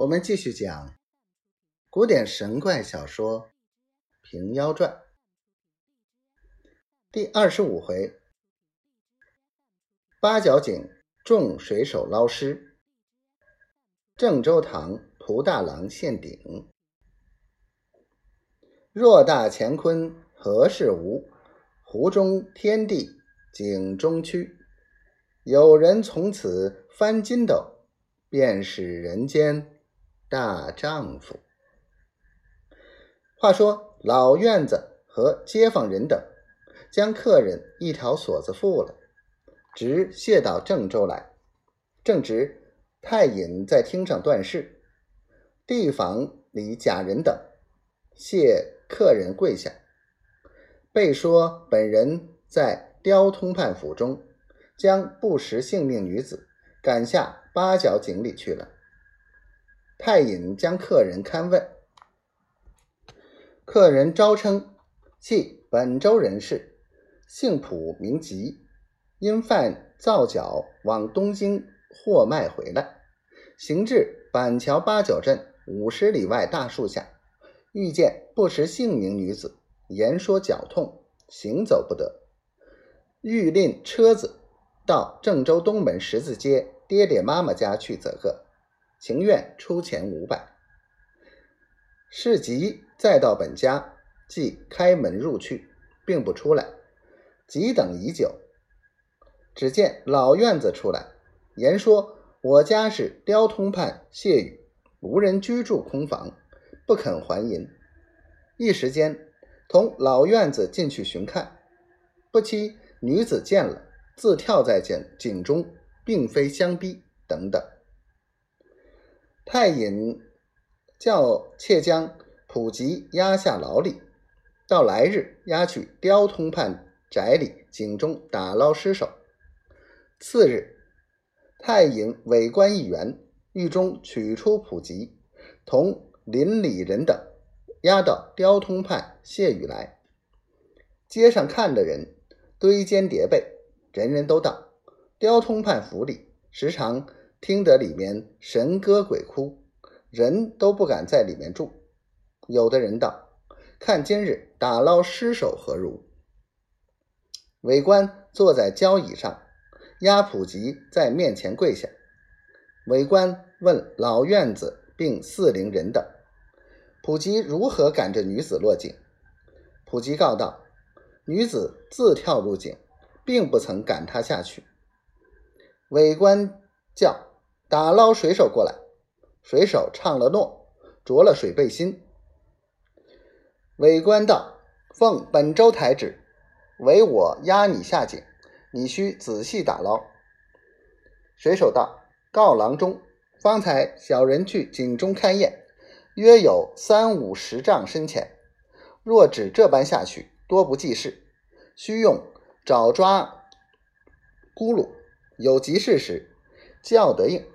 我们继续讲古典神怪小说《平妖传》第二十五回：八角井众水手捞尸，郑州堂蒲大郎陷顶。若大乾坤何事无？湖中天地井中区。有人从此翻筋斗，便是人间。大丈夫。话说老院子和街坊人等将客人一条锁子付了，直卸到郑州来。正值太隐在厅上断事，地房里贾人等谢客人跪下，被说本人在刁通判府中，将不识性命女子赶下八角井里去了。太隐将客人勘问，客人招称系本州人士，姓朴名吉，因犯造脚往东京货卖回来，行至板桥八角镇五十里外大树下，遇见不识姓名女子，言说脚痛，行走不得，欲令车子到郑州东门十字街爹爹妈妈家去则个。情愿出钱五百，是吉再到本家，即开门入去，并不出来。急等已久，只见老院子出来，言说我家是刁通判谢宇，无人居住空房，不肯还银。一时间，同老院子进去寻看，不期女子见了，自跳在井井中，并非相逼等等。太隐叫妾将普吉押下牢里，到来日押去刁通判宅里井中打捞尸首。次日，太隐委官一员，狱中取出普吉，同邻里人等押到刁通判谢雨来。街上看的人堆肩叠背，人人都道刁通判府里时常。听得里面神歌鬼哭，人都不敢在里面住。有的人道：“看今日打捞尸首何如？”韦官坐在交椅上，押普吉在面前跪下。韦官问老院子并四邻人等：“普吉如何赶着女子落井？”普吉告道：“女子自跳入井，并不曾赶她下去。”韦官叫。打捞水手过来，水手唱了诺，着了水背心。韦官道：“奉本州台旨，唯我押你下井，你需仔细打捞。”水手道：“告郎中，方才小人去井中勘验，约有三五十丈深浅。若只这般下去，多不济事，需用爪抓咕噜，有急事时叫得应。”